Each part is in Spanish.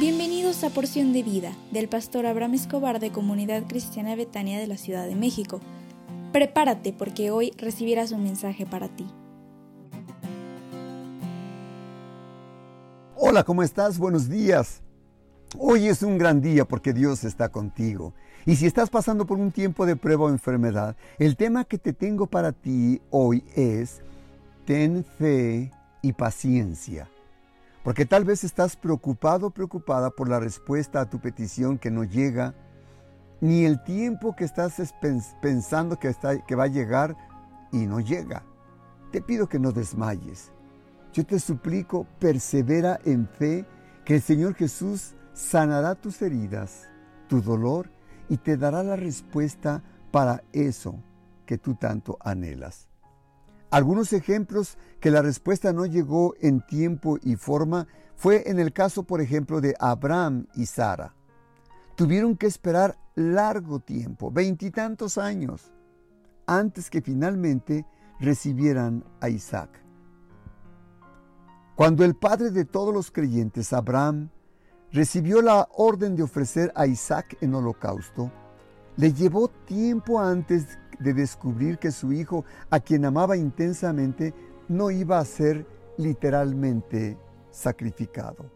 Bienvenidos a Porción de Vida del pastor Abraham Escobar de Comunidad Cristiana Betania de la Ciudad de México. Prepárate porque hoy recibirás un mensaje para ti. Hola, ¿cómo estás? Buenos días. Hoy es un gran día porque Dios está contigo. Y si estás pasando por un tiempo de prueba o enfermedad, el tema que te tengo para ti hoy es, ten fe y paciencia. Porque tal vez estás preocupado o preocupada por la respuesta a tu petición que no llega, ni el tiempo que estás pensando que, está, que va a llegar y no llega. Te pido que no desmayes. Yo te suplico, persevera en fe, que el Señor Jesús sanará tus heridas, tu dolor, y te dará la respuesta para eso que tú tanto anhelas. Algunos ejemplos que la respuesta no llegó en tiempo y forma fue en el caso, por ejemplo, de Abraham y Sara. Tuvieron que esperar largo tiempo, veintitantos años, antes que finalmente recibieran a Isaac. Cuando el padre de todos los creyentes, Abraham, recibió la orden de ofrecer a Isaac en holocausto, le llevó tiempo antes de descubrir que su hijo, a quien amaba intensamente, no iba a ser literalmente sacrificado.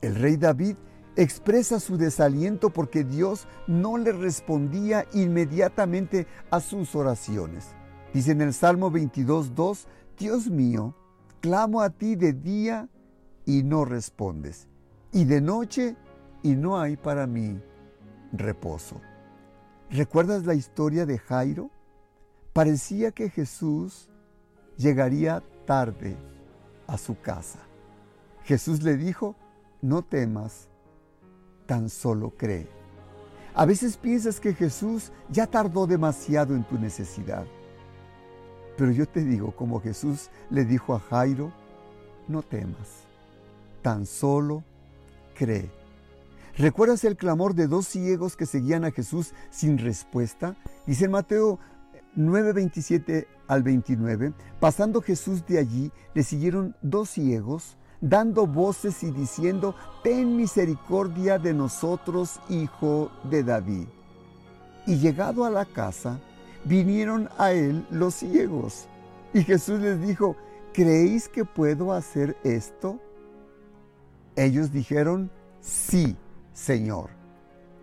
El rey David expresa su desaliento porque Dios no le respondía inmediatamente a sus oraciones. Dice en el Salmo 22.2, Dios mío, clamo a ti de día y no respondes, y de noche y no hay para mí reposo. ¿Recuerdas la historia de Jairo? Parecía que Jesús llegaría tarde a su casa. Jesús le dijo, no temas, tan solo cree. A veces piensas que Jesús ya tardó demasiado en tu necesidad. Pero yo te digo, como Jesús le dijo a Jairo, no temas, tan solo cree. ¿Recuerdas el clamor de dos ciegos que seguían a Jesús sin respuesta? Dice en Mateo 9, 27 al 29, pasando Jesús de allí, le siguieron dos ciegos, dando voces y diciendo, ten misericordia de nosotros, hijo de David. Y llegado a la casa, vinieron a él los ciegos. Y Jesús les dijo, ¿creéis que puedo hacer esto? Ellos dijeron, sí. Señor.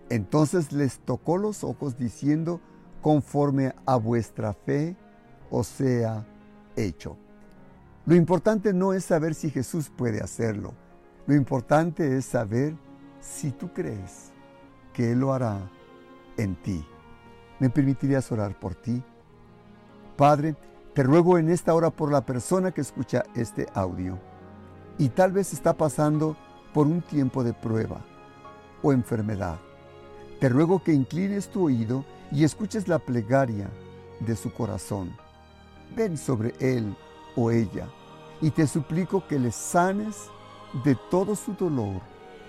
Entonces les tocó los ojos diciendo, conforme a vuestra fe os sea hecho. Lo importante no es saber si Jesús puede hacerlo. Lo importante es saber si tú crees que Él lo hará en ti. ¿Me permitirías orar por ti? Padre, te ruego en esta hora por la persona que escucha este audio y tal vez está pasando por un tiempo de prueba o enfermedad. Te ruego que inclines tu oído y escuches la plegaria de su corazón. Ven sobre él o ella y te suplico que le sanes de todo su dolor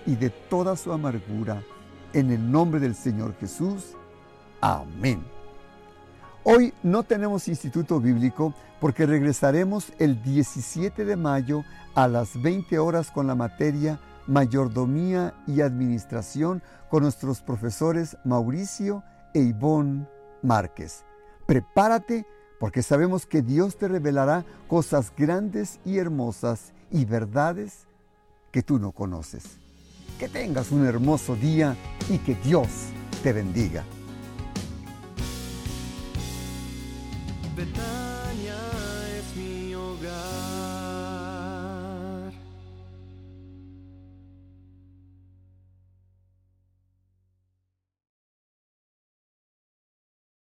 y de toda su amargura. En el nombre del Señor Jesús. Amén. Hoy no tenemos instituto bíblico porque regresaremos el 17 de mayo a las 20 horas con la materia mayordomía y administración con nuestros profesores Mauricio e Ivonne Márquez. Prepárate porque sabemos que Dios te revelará cosas grandes y hermosas y verdades que tú no conoces. Que tengas un hermoso día y que Dios te bendiga.